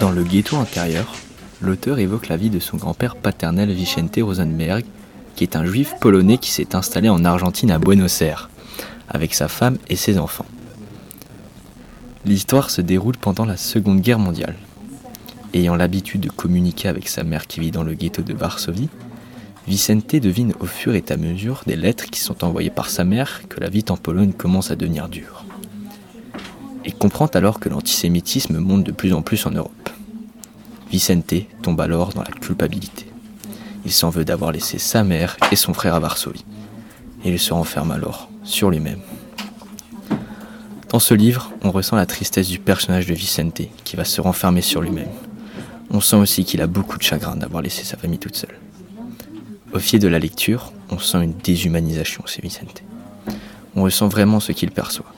Dans le ghetto intérieur, l'auteur évoque la vie de son grand-père paternel Vicente Rosenberg, qui est un juif polonais qui s'est installé en Argentine à Buenos Aires, avec sa femme et ses enfants. L'histoire se déroule pendant la Seconde Guerre mondiale. Ayant l'habitude de communiquer avec sa mère qui vit dans le ghetto de Varsovie, Vicente devine au fur et à mesure des lettres qui sont envoyées par sa mère que la vie en Pologne commence à devenir dure. Et comprend alors que l'antisémitisme monte de plus en plus en Europe. Vicente tombe alors dans la culpabilité. Il s'en veut d'avoir laissé sa mère et son frère à Varsovie. Et il se renferme alors sur lui-même. Dans ce livre, on ressent la tristesse du personnage de Vicente qui va se renfermer sur lui-même. On sent aussi qu'il a beaucoup de chagrin d'avoir laissé sa famille toute seule. Au fil de la lecture, on sent une déshumanisation chez Vicente. On ressent vraiment ce qu'il perçoit.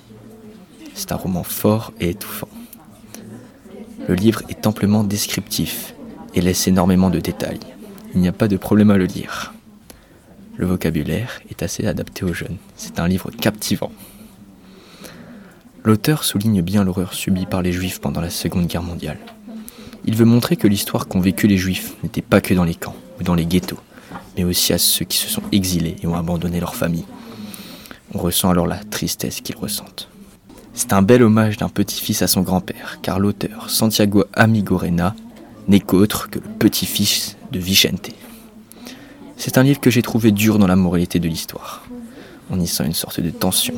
C'est un roman fort et étouffant. Le livre est amplement descriptif et laisse énormément de détails. Il n'y a pas de problème à le lire. Le vocabulaire est assez adapté aux jeunes. C'est un livre captivant. L'auteur souligne bien l'horreur subie par les juifs pendant la Seconde Guerre mondiale. Il veut montrer que l'histoire qu'ont vécu les juifs n'était pas que dans les camps ou dans les ghettos, mais aussi à ceux qui se sont exilés et ont abandonné leur famille. On ressent alors la tristesse qu'ils ressentent. C'est un bel hommage d'un petit-fils à son grand-père, car l'auteur, Santiago Amigorena, n'est qu'autre que le petit-fils de Vicente. C'est un livre que j'ai trouvé dur dans la moralité de l'histoire. On y sent une sorte de tension,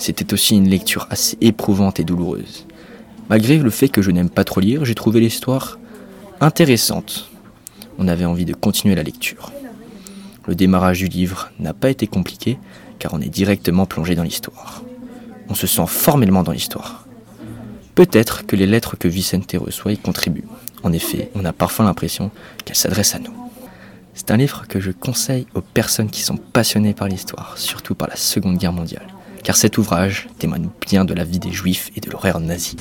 c'était aussi une lecture assez éprouvante et douloureuse. Malgré le fait que je n'aime pas trop lire, j'ai trouvé l'histoire intéressante. On avait envie de continuer la lecture. Le démarrage du livre n'a pas été compliqué car on est directement plongé dans l'histoire. On se sent formellement dans l'histoire. Peut-être que les lettres que Vicente reçoit y contribuent. En effet, on a parfois l'impression qu'elles s'adressent à nous. C'est un livre que je conseille aux personnes qui sont passionnées par l'histoire, surtout par la Seconde Guerre mondiale car cet ouvrage témoigne bien de la vie des juifs et de l'horreur nazie.